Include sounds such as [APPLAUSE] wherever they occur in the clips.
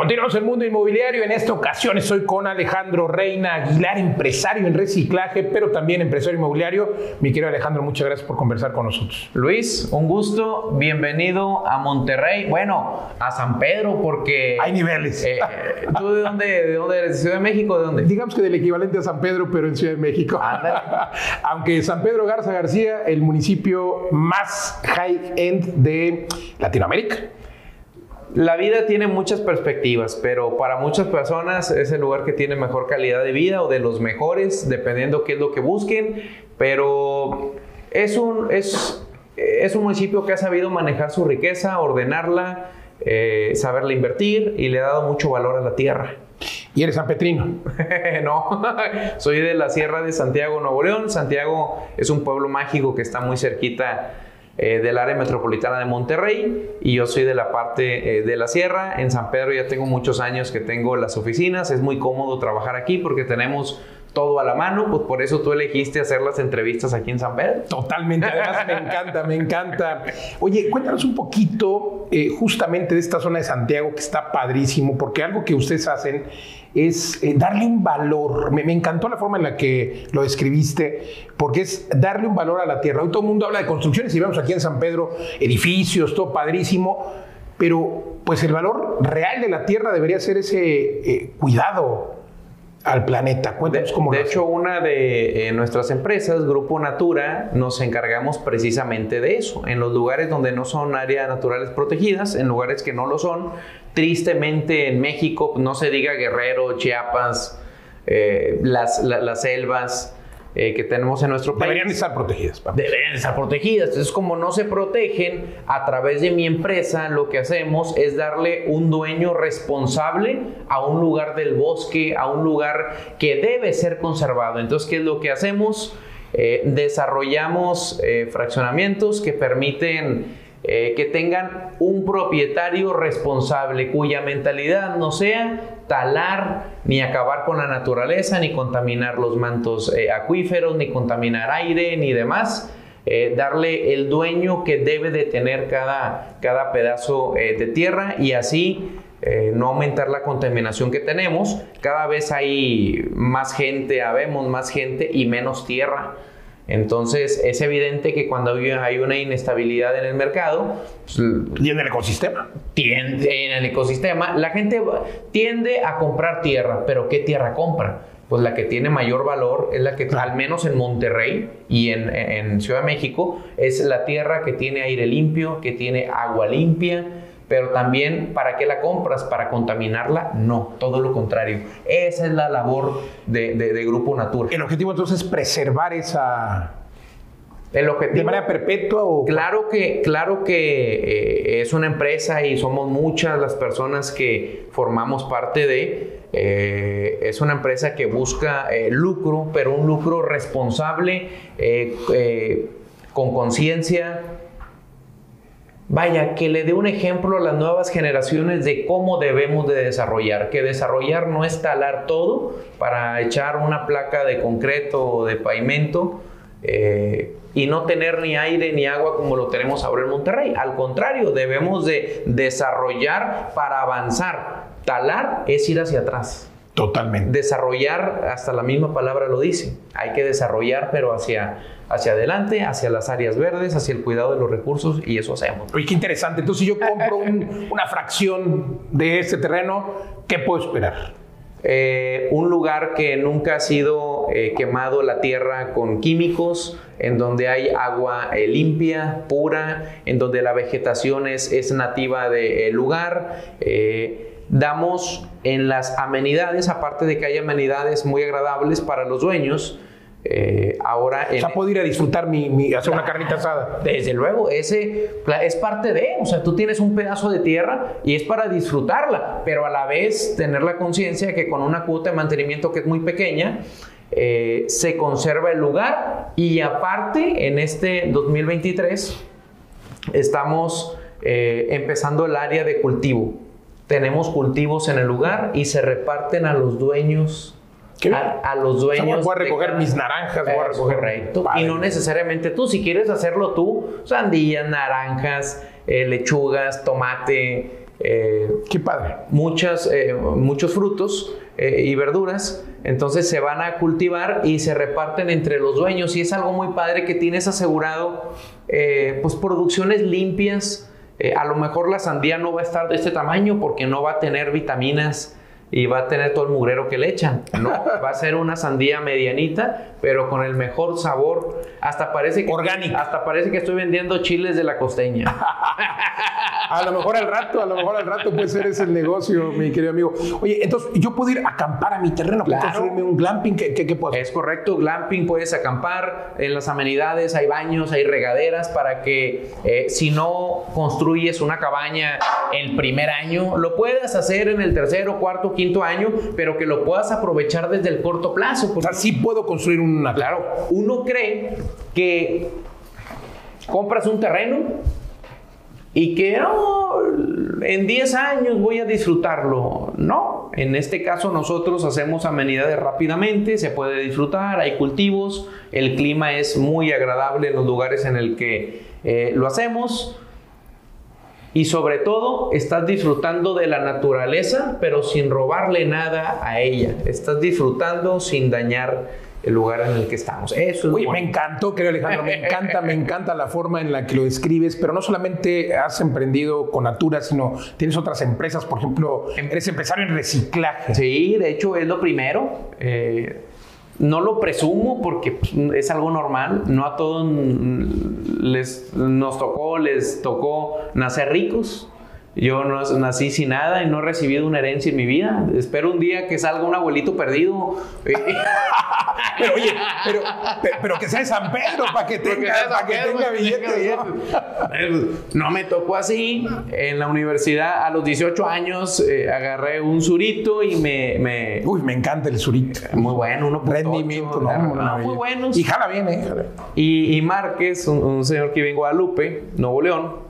Continuamos el mundo inmobiliario. En esta ocasión estoy con Alejandro Reina Aguilar, empresario en reciclaje, pero también empresario inmobiliario. Mi querido Alejandro, muchas gracias por conversar con nosotros. Luis, un gusto. Bienvenido a Monterrey. Bueno, a San Pedro, porque. Hay niveles. Eh, ¿Tú de dónde, de dónde eres? ¿De Ciudad de México? ¿De dónde? Digamos que del equivalente a San Pedro, pero en Ciudad de México. [LAUGHS] Aunque San Pedro Garza García, el municipio más high-end de Latinoamérica. La vida tiene muchas perspectivas, pero para muchas personas es el lugar que tiene mejor calidad de vida o de los mejores, dependiendo qué es lo que busquen, pero es un, es, es un municipio que ha sabido manejar su riqueza, ordenarla, eh, saberla invertir y le ha dado mucho valor a la tierra. ¿Y eres sanpetrino? [LAUGHS] no, soy de la Sierra de Santiago, Nuevo León. Santiago es un pueblo mágico que está muy cerquita eh, del área metropolitana de Monterrey y yo soy de la parte eh, de la sierra. En San Pedro ya tengo muchos años que tengo las oficinas, es muy cómodo trabajar aquí porque tenemos todo a la mano, pues por eso tú elegiste hacer las entrevistas aquí en San Pedro. Totalmente, además me encanta, me encanta. Oye, cuéntanos un poquito eh, justamente de esta zona de Santiago que está padrísimo, porque algo que ustedes hacen es eh, darle un valor. Me, encantó la forma en la que lo describiste, porque es darle un valor a la tierra. Hoy todo el mundo habla de construcciones y vemos aquí en San Pedro edificios, todo padrísimo, pero pues el valor real de la tierra debería ser ese eh, cuidado al planeta. Cuéntanos cómo De hecho, una de eh, nuestras empresas, Grupo Natura, nos encargamos precisamente de eso. En los lugares donde no son áreas naturales protegidas, en lugares que no lo son, tristemente en México, no se diga Guerrero, Chiapas, eh, las, las selvas, eh, que tenemos en nuestro país. Deberían estar protegidas. Deberían estar protegidas. Entonces, como no se protegen, a través de mi empresa lo que hacemos es darle un dueño responsable a un lugar del bosque, a un lugar que debe ser conservado. Entonces, ¿qué es lo que hacemos? Eh, desarrollamos eh, fraccionamientos que permiten eh, que tengan un propietario responsable cuya mentalidad no sea talar ni acabar con la naturaleza, ni contaminar los mantos eh, acuíferos, ni contaminar aire, ni demás. Eh, darle el dueño que debe de tener cada, cada pedazo de tierra y así no aumentar la contaminación que tenemos. Cada vez hay más gente, habemos más gente y menos tierra. Entonces es evidente que cuando hay una inestabilidad en el mercado... Pues, y en el ecosistema. Tiende, en el ecosistema, la gente tiende a comprar tierra, pero ¿qué tierra compra? Pues la que tiene mayor valor es la que, al menos en Monterrey y en, en Ciudad de México, es la tierra que tiene aire limpio, que tiene agua limpia, pero también ¿para qué la compras? ¿Para contaminarla? No, todo lo contrario. Esa es la labor de, Grupo Natura. ¿El objetivo entonces es preservar esa... El objetivo, ¿De manera perpetua o...? Claro que, claro que eh, es una empresa y somos muchas las personas que formamos parte de... Eh, es una empresa que busca eh, lucro, pero un lucro responsable, con conciencia, vaya, que le dé un ejemplo a las nuevas generaciones de cómo debemos de desarrollar, que desarrollar no es talar todo para echar una placa de concreto o de pavimento eh, y no tener ni aire ni agua como lo tenemos ahora en Monterrey. Al contrario, debemos de desarrollar para avanzar. Talar es ir hacia atrás. Totalmente. Desarrollar, hasta la misma palabra lo dice, hay que desarrollar pero hacia hacia adelante, hacia las áreas verdes, hacia el cuidado de los recursos y eso hacemos. Oye, qué interesante. Entonces, si yo compro una fracción de este terreno, ¿qué puedo esperar? Eh, un lugar que nunca ha sido eh, quemado la tierra con químicos, en donde hay agua eh, limpia, pura, en donde la vegetación es, es nativa del lugar. Damos en las amenidades, aparte de que hay amenidades muy agradables para los dueños, eh, ahora o sea, puedo ir a disfrutar mi, hacer una carnita asada. Desde luego, ese es parte de, o sea, tú tienes un pedazo de tierra y es para disfrutarla, pero a la vez tener la conciencia que con una cuota de mantenimiento que es muy pequeña, eh, se conserva el lugar y aparte en este 2023 estamos eh, empezando el área de cultivo. Tenemos cultivos en el lugar y se reparten a los dueños a, los dueños. voy a recoger mis naranjas, voy a recoger. Correcto. Y no necesariamente tú, si quieres hacerlo tú, sandías, naranjas, eh, lechugas, tomate, eh, Qué padre. muchas, eh, muchos frutos y verduras. Entonces se van a cultivar y se reparten entre los dueños. Y es algo muy padre que tienes asegurado, pues producciones limpias. Eh, a lo mejor la sandía no va a estar de este tamaño porque no va a tener vitaminas y va a tener todo el mugrero que le echan. No, [LAUGHS] va a ser una sandía medianita, pero con el mejor sabor. Hasta parece que, Orgánica. Hasta parece que estoy vendiendo chiles de la costeña. [LAUGHS] A lo mejor al rato, a lo mejor al rato puede ser ese el negocio, mi querido amigo. Oye, entonces yo puedo ir a acampar a mi terreno, puedo Claro. construirme un glamping, ¿qué, qué, qué puedo hacer? Es correcto, glamping, puedes acampar, en las amenidades hay baños, hay regaderas para que eh, si no construyes una cabaña el primer año, lo puedas hacer en el tercero, cuarto, quinto año, pero que lo puedas aprovechar desde el corto plazo. O sea, sí puedo construir una. Claro, uno cree que compras un terreno y que "No, en 10 años voy a disfrutarlo. No, en este caso nosotros hacemos amenidades rápidamente, se puede disfrutar, hay cultivos, el clima es muy agradable en los lugares en el que eh, lo hacemos. Y sobre todo, estás disfrutando de la naturaleza, pero sin robarle nada a ella. Estás disfrutando sin dañar el lugar en el que estamos. Eso es Oye, bueno. me encantó, querido Alejandro, me encanta, me encanta la forma en la que lo describes, pero no solamente has emprendido con Natura, sino tienes otras empresas, por ejemplo, eres empresario en reciclaje. Sí, de hecho es lo primero. Eh, no lo presumo porque pues, es algo normal. No a todos les, nos tocó, les tocó nacer ricos. Yo no nací sin nada y no he recibido una herencia en mi vida. Espero un día que salga un abuelito perdido. Eh, [LAUGHS] Pero oye, pero, pero, que sea de San Pedro para que tenga, para que Pedro, tenga tenga billetes. ¿no? me tocó así. En la universidad, a los 18 años, eh, agarré un surito y me. me- Uy, me encanta el surito. muy bueno, uno Rendimiento, no, no, muy buenos. Y jala bien, ¿eh? Y, y Márquez, un, un señor que vive en Guadalupe, Nuevo León,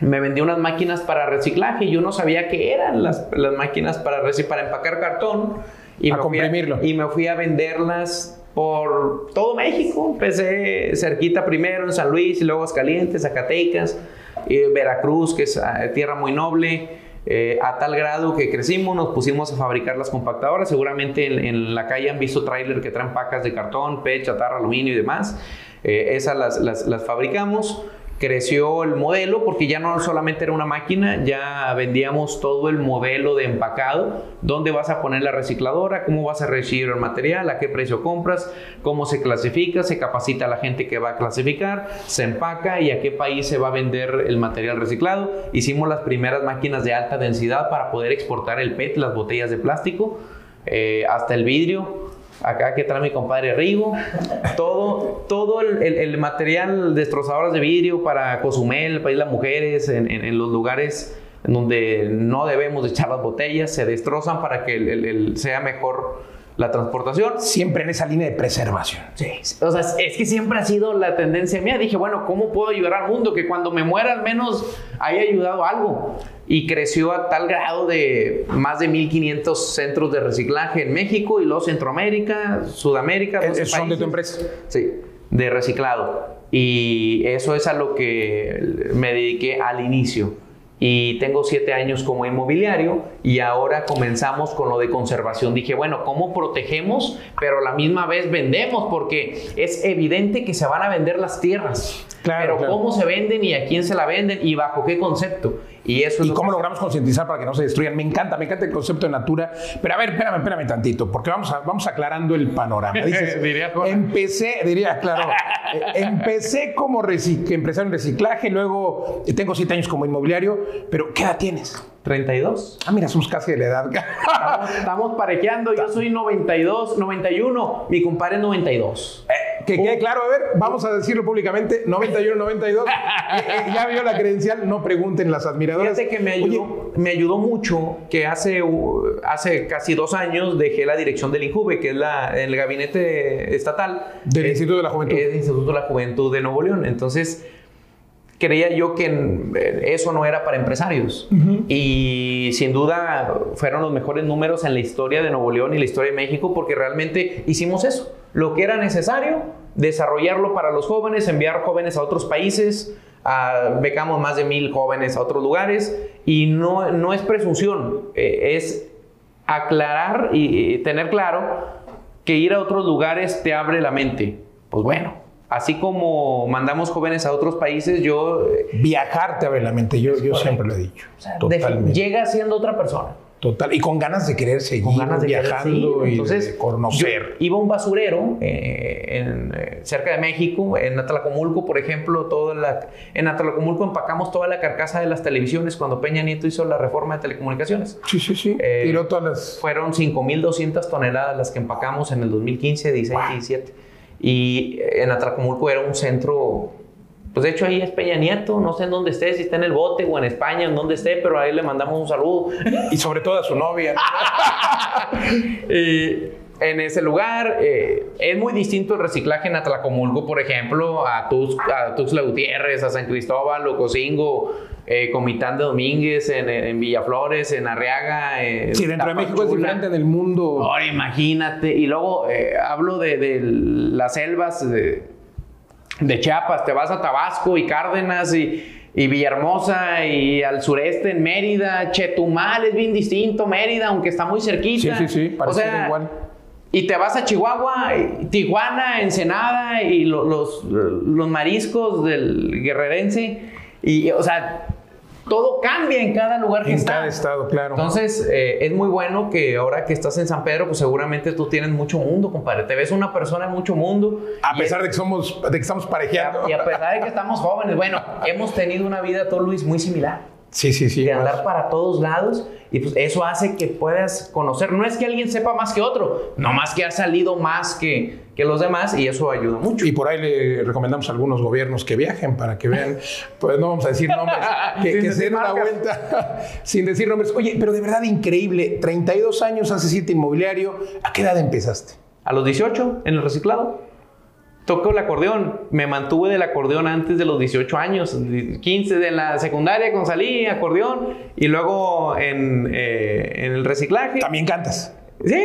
me vendió unas máquinas para reciclaje. y Yo no sabía qué eran las, las máquinas para, para empacar cartón. Y A me comprimirlo. y me fui a venderlas por todo México. Empecé cerquita primero en San Luis y luego Aguascalientes, Zacatecas, eh, Veracruz, que es ah, tierra muy noble. eh, a tal grado que crecimos, nos pusimos a fabricar las compactadoras. Seguramente en, en la calle han visto tráiler que traen pacas de cartón, PET, chatarra, aluminio y demás. Eh, esas las, las- las fabricamos. Creció el modelo porque ya no solamente era una máquina, ya vendíamos todo el modelo de empacado, dónde vas a poner la recicladora, cómo vas a recibir el material, a qué precio compras, cómo se clasifica, se capacita a la gente que va a clasificar, se empaca y a qué país se va a vender el material reciclado. Hicimos las primeras máquinas de alta densidad para poder exportar el PET, las botellas de plástico, eh, hasta el vidrio acá que trae mi compadre Rigo, todo, todo el, el- material destrozadoras de vidrio para Cozumel, para ir las mujeres, en, en- en los lugares donde no debemos de echar las botellas, se destrozan para que el- sea mejor la transportación. Siempre en esa línea de preservación. Sí, o sea, es que siempre ha sido la tendencia mía. Dije, bueno, ¿cómo puedo ayudar al mundo? Que cuando me muera al menos haya ayudado algo. Y creció a tal grado de más de 1500 centros de reciclaje en México y luego Centroamérica, Sudamérica. 12 ¿Es- ¿Son de tu empresa? Sí, de reciclado. Y eso es a lo que me dediqué al inicio. Y tengo siete años como inmobiliario y ahora comenzamos con lo de conservación. Dije, bueno, ¿cómo protegemos? Pero a la misma vez vendemos porque es evidente que se van a vender las tierras. Claro, pero claro. ¿cómo se venden y a quién se la venden y bajo qué concepto? Y eso es ¿Y lo cómo que- logramos concientizar para que no se destruyan? Me encanta, me encanta el concepto de Natura. Pero a ver, espérame, espérame tantito, porque vamos, a- vamos aclarando el panorama. Dices, [LAUGHS] Diría empecé, diría, claro, eh, empecé como empresario en reciclaje, luego eh, tengo siete años como inmobiliario, pero ¿qué edad tienes? 32. Ah, mira, somos casi de la edad. Estamos, estamos parejeando. Yo soy 92, 91. Mi compadre es 92. Que quede claro, a ver, vamos a decirlo públicamente, 91, 92. [LAUGHS] Eh, eh, ya vio la credencial, no pregunten las admiradoras. Fíjate que me ayudó, Oye, me ayudó mucho que hace, hace casi dos años dejé la dirección del INJUVE, que es la, el gabinete estatal. Del Eh, Instituto de la Juventud. Es del Instituto de la Juventud de Nuevo León. Entonces, creía yo que eh, eso no era para empresarios. Y sin duda fueron los mejores números en la historia de Nuevo León y la historia de México porque realmente hicimos eso. Lo que era necesario, desarrollarlo para los jóvenes, enviar jóvenes a otros países, ah, becamos más de mil jóvenes a otros lugares y no, no es presunción, eh, es aclarar y tener claro que ir a otros lugares te abre la mente. Pues bueno, así como mandamos jóvenes a otros países, yo... Eh, Viajar te abre la mente, yo, yo siempre lo he dicho. llega siendo otra persona. Total, y con ganas de querer seguir con ganas de viajando y de conocer. Iba a un basurero eh, en, eh, cerca de México, en Atlacomulco, por ejemplo, toda la, en Atlacomulco empacamos toda la carcasa de las televisiones cuando Peña Nieto hizo la reforma de telecomunicaciones. Sí, sí, sí. Eh, Tiró todas las... Fueron 5.200 toneladas las que empacamos en el 2015, 16, 17. Y en Atlacomulco era un centro pues de hecho ahí es Peña Nieto, no sé en dónde esté, si está en el bote o en España, en dónde esté, pero ahí le mandamos un saludo. Y sobre todo a su novia. [LAUGHS] y en ese lugar eh, es muy distinto el reciclaje en Atlacomulco, por ejemplo, a, Tux, a Tuxtla Gutiérrez, a San Cristóbal, Ocosingo, eh, Comitán de Domínguez, en, Villaflores, en Arriaga. sí, dentro de México es diferente del mundo. Ahora imagínate. Y luego eh, hablo de, de, las selvas de de Chiapas, te vas a Tabasco y Cárdenas y, Villahermosa y al sureste en Mérida, Chetumal es bien distinto, Mérida, aunque está muy cerquita. Sí, sí, sí, parece igual. Y te vas a Chihuahua, Tijuana, Ensenada y los, los mariscos del guerrerense. Y, o sea, todo cambia en cada lugar que en cada estado, claro. Entonces, eh, es muy bueno que ahora que estás en San Pedro, pues seguramente tú tienes mucho mundo, compadre. Te ves una persona en mucho mundo. A pesar de que somos, de que estamos parejeando. Y a, pesar de que estamos jóvenes. Bueno, hemos tenido una vida, todo Luis, muy similar. Sí, sí, sí. De andar para todos lados. Y pues eso hace que puedas conocer. No es que alguien sepa más que otro, no más que ha salido más que, que los demás y eso ayuda mucho. Y por ahí le recomendamos a algunos gobiernos que viajen para que vean, [LAUGHS] pues no vamos a decir nombres, [LAUGHS] que, se den una vuelta [LAUGHS] sin decir nombres. Oye, pero de verdad increíble, 32 años hace siete inmobiliario, ¿a qué edad empezaste? A los 18, en el reciclado toco el acordeón. Me mantuve del acordeón antes de los 18 años, 15 de la secundaria con salí, acordeón, y luego en, eh, en el reciclaje. ¿También cantas? Sí,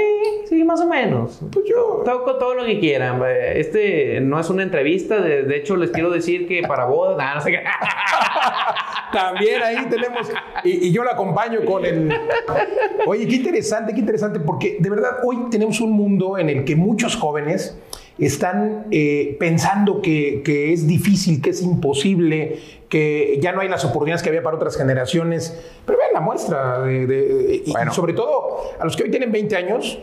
sí, más o menos. Pues yo. Toco todo lo que quieran. Este no es una entrevista. De, hecho, les quiero decir que para bodas. no sé qué. [LAUGHS] También ahí tenemos. Y, y, yo la acompaño con el. Oye, qué interesante, qué interesante, porque de verdad hoy tenemos un mundo en el que muchos jóvenes están eh, pensando que, es difícil, que es imposible, que ya no hay las oportunidades que había para otras generaciones. Pero vean la muestra, de, y sobre todo a los que hoy tienen 20 años,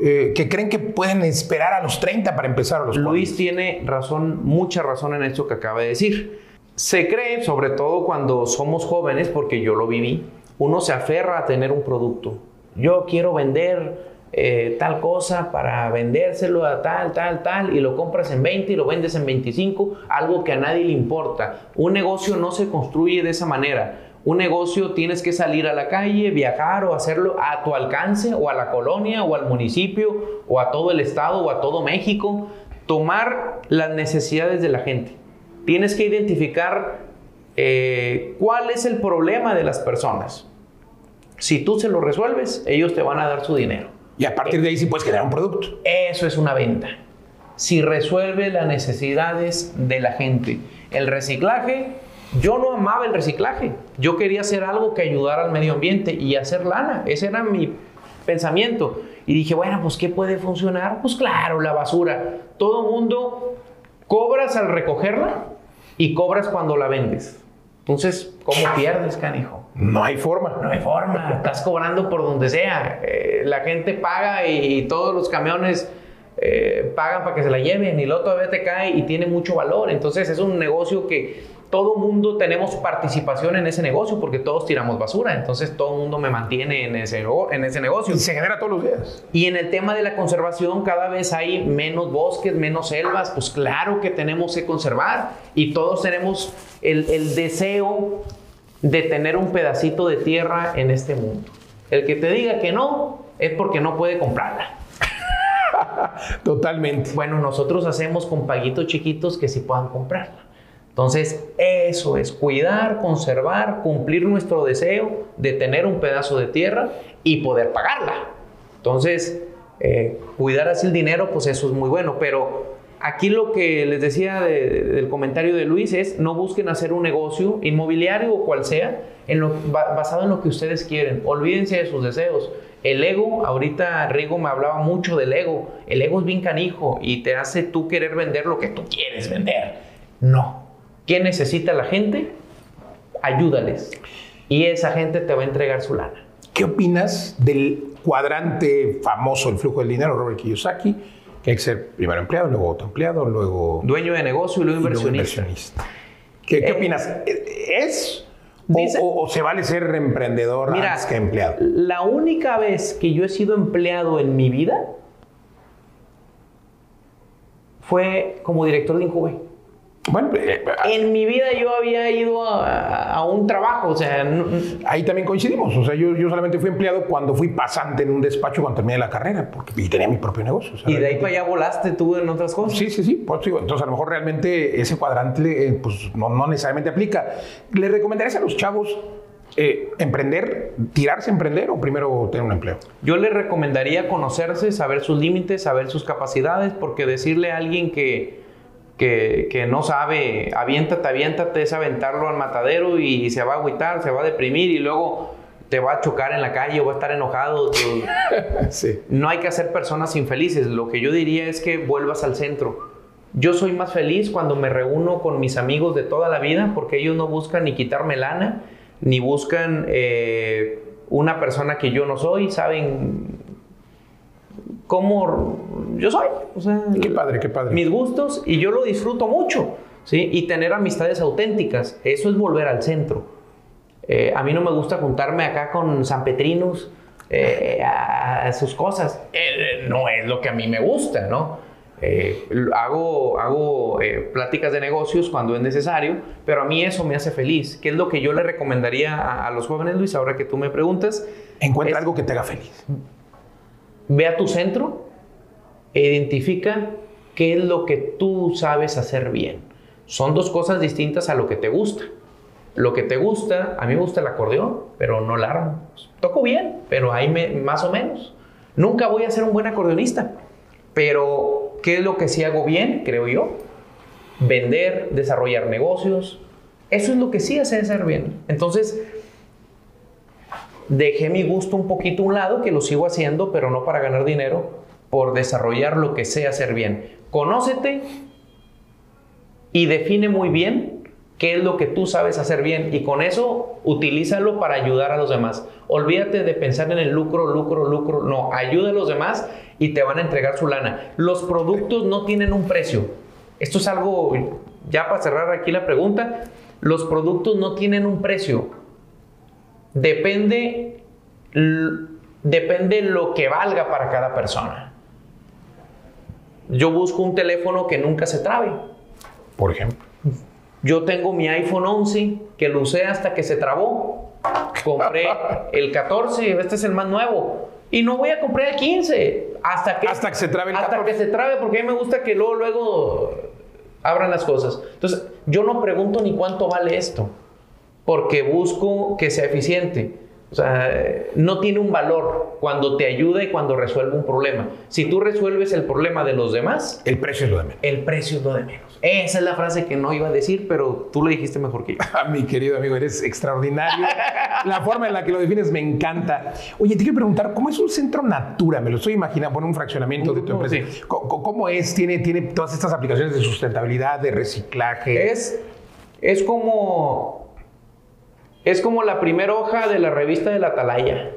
eh, que creen que pueden esperar a los 30 para empezar a los Luis tiene razón, mucha razón en esto que acaba de decir. Se cree, sobre todo cuando somos jóvenes, porque yo lo viví, uno se aferra a tener un producto. Yo quiero vender eh, tal cosa para vendérselo a tal, tal, tal, y lo compras en 20 y lo vendes en 25, algo que a nadie le importa. Un negocio no se construye de esa manera. Un negocio tienes que salir a la calle, viajar o hacerlo a tu alcance o a la colonia o al municipio o a todo el estado o a todo México. Tomar las necesidades de la gente. Tienes que identificar eh, cuál es el problema de las personas. Si tú se lo resuelves, ellos te van a dar su dinero. Y a partir de ahí sí puedes crear un producto. Eso es una venta. Si resuelve las necesidades de la gente. El reciclaje, yo no amaba el reciclaje. Yo quería hacer algo que ayudara al medio ambiente y hacer lana. Ese era mi pensamiento. Y dije, bueno, pues ¿qué puede funcionar? Pues claro, la basura. Todo mundo cobras al recogerla y cobras cuando la vendes. Entonces, ¿cómo pierdes, canijo? No hay forma. No hay forma. Estás cobrando por donde sea. Eh, la gente paga y, todos los camiones eh, pagan para que se la lleven y luego todavía te cae y tiene mucho valor. Entonces, es un negocio que todo mundo tenemos participación en ese negocio porque todos tiramos basura, entonces todo mundo me mantiene en ese, en ese negocio. Y se genera todos los días. Y en el tema de la conservación, cada vez hay menos bosques, menos selvas, pues claro que tenemos que conservar y todos tenemos el, el deseo de tener un pedacito de tierra en este mundo. El que te diga que no es porque no puede comprarla. [LAUGHS] Totalmente. Bueno, nosotros hacemos con paguitos chiquitos que sí puedan comprarla. Entonces, eso es cuidar, conservar, cumplir nuestro deseo de tener un pedazo de tierra y poder pagarla. Entonces, eh, cuidar así el dinero, pues eso es muy bueno, pero aquí lo que les decía del comentario de Luis es no busquen hacer un negocio inmobiliario o cual sea basado en lo que ustedes quieren. Olvídense de sus deseos. El ego, ahorita Rigo me hablaba mucho del ego. El ego es bien canijo y te hace tú querer vender lo que tú quieres vender. No. ¿Qué necesita la gente? Ayúdales. Y esa gente te va a entregar su lana. ¿Qué opinas del cuadrante famoso del flujo del dinero, Robert Kiyosaki? Que hay que ser primero empleado, luego autoempleado, luego... Dueño de negocio y luego inversionista. ¿Qué, ¿Qué, eh, opinas? ¿Es o, se vale ser emprendedor más que empleado? La única vez que yo he sido empleado en mi vida fue como director de Incube. Bueno, eh, en mi vida yo había ido a, un trabajo, o sea... Ahí también coincidimos, o sea, yo, yo, solamente fui empleado cuando fui pasante en un despacho cuando terminé la carrera, porque y tenía mi propio negocio. y de ahí para allá volaste tú en otras cosas. Sí, sí, sí, pues, entonces a lo mejor realmente ese cuadrante eh, pues, no, no necesariamente aplica. ¿Le recomendarías a los chavos eh, emprender, tirarse a emprender o primero tener un empleo? Yo le recomendaría conocerse, saber sus límites, saber sus capacidades, porque decirle a alguien que que, no sabe, aviéntate, aviéntate, es aventarlo al matadero y se va a agüitar, se va a deprimir y luego te va a chocar en la calle o va a estar enojado. [LAUGHS] No hay que hacer personas infelices. Lo que yo diría es que vuelvas al centro. Yo soy más feliz cuando me reúno con mis amigos de toda la vida porque ellos no buscan ni quitarme lana, ni buscan eh, una persona que yo no soy, saben cómo yo soy. O sea, qué padre, qué padre. Mis gustos y yo lo disfruto mucho. ¿sí? Y tener amistades auténticas. Eso es volver al centro. Eh, a mí no me gusta juntarme acá con San Petrinos eh, a, sus cosas. Eh, no es lo que a mí me gusta, ¿no? hago hago pláticas de negocios cuando es necesario, pero a mí eso me hace feliz. ¿Qué es lo que yo le recomendaría a, los jóvenes, Luis, ahora que tú me preguntas? Encuentra algo que te haga feliz. Ve a tu centro identifica qué es lo que tú sabes hacer bien. Son dos cosas distintas a lo que te gusta. Lo que te gusta, a mí me gusta el acordeón, pero no el arma. Toco bien, pero ahí me, más o menos. Nunca voy a ser un buen acordeonista, pero ¿qué es lo que sí hago bien, creo yo? Vender, desarrollar negocios. Eso es lo que sí hace hacer bien. Entonces, dejé mi gusto un poquito a un lado, que lo sigo haciendo, pero no para ganar dinero, por desarrollar lo que sé hacer bien. Conócete y define muy bien qué es lo que tú sabes hacer bien y con eso utilízalo para ayudar a los demás. Olvídate de pensar en el lucro, lucro, lucro. No, ayuda a los demás y te van a entregar su lana. Los productos no tienen un precio. Esto es algo, ya para cerrar aquí la pregunta, los productos no tienen un precio depende, depende lo que valga para cada persona. Yo busco un teléfono que nunca se trabe. Por ejemplo. Yo tengo mi iPhone 11 que lo usé hasta que se trabó. Compré [LAUGHS] el 14, este es el más nuevo. Y no voy a comprar el 15 hasta que, hasta que se trabe el Hasta que se trabe porque a mí me gusta que luego, luego abran las cosas. Entonces, yo no pregunto ni cuánto vale esto porque busco que sea eficiente. O sea, no tiene un valor cuando te ayuda y cuando resuelve un problema. Si tú resuelves el problema de los demás, el precio es lo de menos. El precio es lo de menos. Esa es la frase que no iba a decir, pero tú lo dijiste mejor que yo. [LAUGHS] Mi querido amigo, eres extraordinario. la forma en la que lo defines me encanta. Oye, te quiero preguntar, ¿cómo es un centro Natura? Me lo estoy imaginando, por un fraccionamiento de tu empresa. ¿Cómo, es? ¿Tiene, ¿Tiene todas estas aplicaciones de sustentabilidad, de reciclaje? Es, es como es como la primera hoja de la revista de la Atalaya.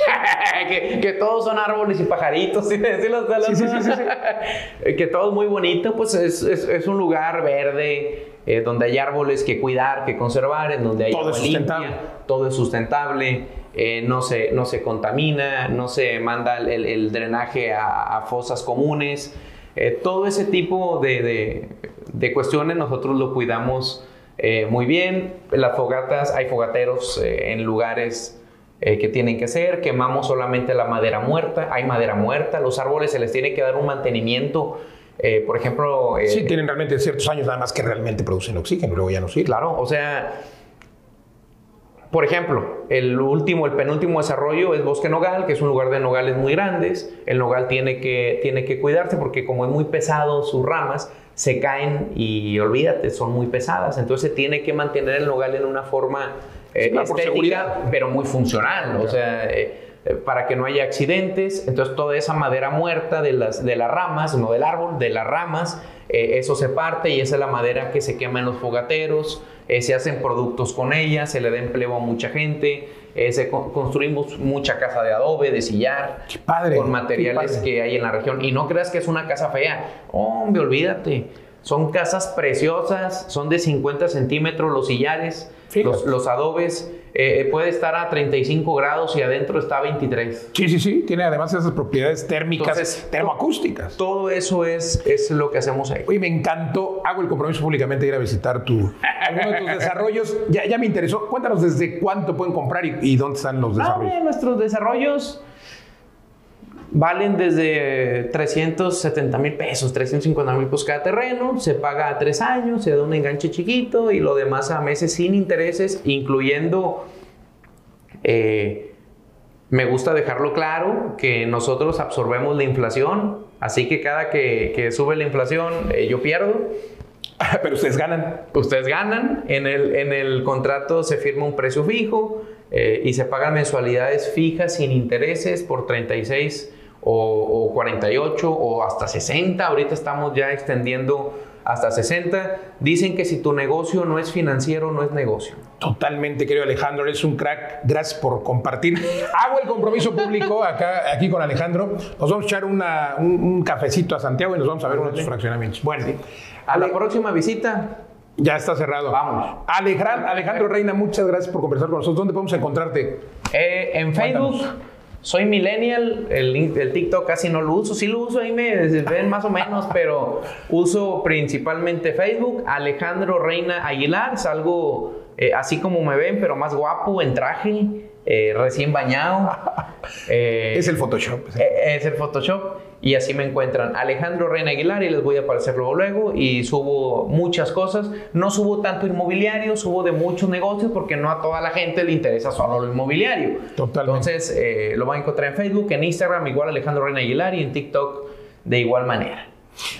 [LAUGHS] que, todos son árboles y pajaritos, ¿sí? que todo es muy bonito, pues es, un lugar verde eh, donde hay árboles que cuidar, que conservar, en donde hay todo es sustentable. todo es sustentable, eh, no, se, no se contamina, no se manda el, drenaje a, fosas comunes. Eh, todo ese tipo de, de cuestiones nosotros lo cuidamos eh, muy bien. Las fogatas, hay fogateros eh, en lugares eh, que tienen que ser. Quemamos solamente la madera muerta. Hay madera muerta. Los árboles se les tiene que dar un mantenimiento. por ejemplo... sí, tienen realmente ciertos años nada más que realmente producen oxígeno, luego ya no sirve. Claro, o sea, por ejemplo, el último, el penúltimo desarrollo es Bosque Nogal, que es un lugar de nogales muy grandes. El nogal tiene que, tiene que cuidarse porque como es muy pesado sus ramas, se caen y olvídate, son muy pesadas. Entonces tiene que mantener el nogal en una forma eh, estética, pero muy funcional. O sea, eh, para que no haya accidentes. Entonces toda esa madera muerta de las, de las ramas, no del árbol, de las ramas, eh, eso se parte y esa es la madera que se quema en los fogateros, eh, se hacen productos con ella, se le da empleo a mucha gente, se construimos mucha casa de adobe, de sillar, padre, con materiales que hay en la región. Y no creas que es una casa fea, hombre, olvídate. Son casas preciosas, son de 50 centímetros los sillares, los, los adobes eh, puede estar a 35 grados y adentro está a 23. Sí, sí, sí. Tiene además esas propiedades térmicas, termoacústicas. Todo eso es, es lo que hacemos ahí. Oye, me encantó. Hago el compromiso públicamente de ir a visitar tu, alguno de tus [LAUGHS] desarrollos. Ya, ya me interesó. Cuéntanos desde cuánto pueden comprar y, dónde están los desarrollos. Ah, nuestros desarrollos valen desde 370 mil pesos, 350 mil pesos cada terreno, se paga a tres años, se da un enganche chiquito y lo demás a meses sin intereses, incluyendo, eh, me gusta dejarlo claro, que nosotros absorbemos la inflación, así que cada que, sube la inflación eh, yo pierdo. [LAUGHS] Pero ustedes ganan. Ustedes ganan, en el, en el contrato se firma un precio fijo eh, y se pagan mensualidades fijas sin intereses por 36 o, 48 o hasta 60. Ahorita estamos ya extendiendo hasta 60. Dicen que si tu negocio no es financiero, no es negocio. Totalmente, querido Alejandro, eres un crack. Gracias por compartir. [LAUGHS] Hago el compromiso público acá, aquí con Alejandro. Nos vamos a echar un, cafecito a Santiago y nos vamos a ver unos fraccionamientos. Bueno, a la próxima visita. Ya está cerrado. Vamos. Alejandro, Reina, muchas gracias por conversar con nosotros. ¿Dónde podemos encontrarte? Eh, en Facebook. Soy millennial, el, TikTok casi no lo uso, sí lo uso, ahí me ven más o menos, pero uso principalmente Facebook. Alejandro Reina Aguilar, salgo eh, así como me ven, pero más guapo, en traje, eh, recién bañado. [LAUGHS] Eh, es el Photoshop. Es el Photoshop. Y así me encuentran Alejandro Reina Aguilar y les voy a aparecer luego, luego. Y subo muchas cosas. No subo tanto inmobiliario, subo de muchos negocios porque no a toda la gente le interesa solo lo inmobiliario. Totalmente. Entonces lo van a encontrar en Facebook, en Instagram, igual Alejandro Reina Aguilar y en TikTok de igual manera.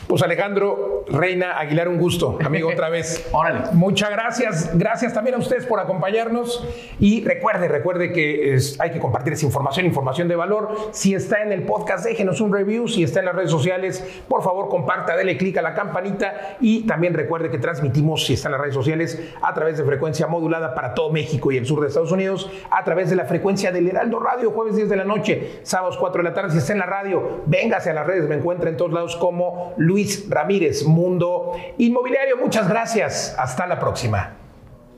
Pues Alejandro Reina Aguilar, un gusto, amigo, otra vez. [LAUGHS] Órale. Muchas gracias. Gracias también a ustedes por acompañarnos. Y recuerde, recuerde que hay que compartir esa información, información de valor. Si está en el podcast, déjenos un review. Si está en las redes sociales, por favor, comparta, dele clic a la campanita. Y también recuerde que transmitimos, si está en las redes sociales, a través de frecuencia modulada para todo México y el sur de Estados Unidos, a través de la frecuencia del Heraldo Radio, jueves 10 de la noche, sábados 4 de la tarde. Si está en la radio, véngase a las redes, me encuentra en todos lados como Luis Ramírez, Mundo Inmobiliario. Muchas gracias. Hasta la próxima.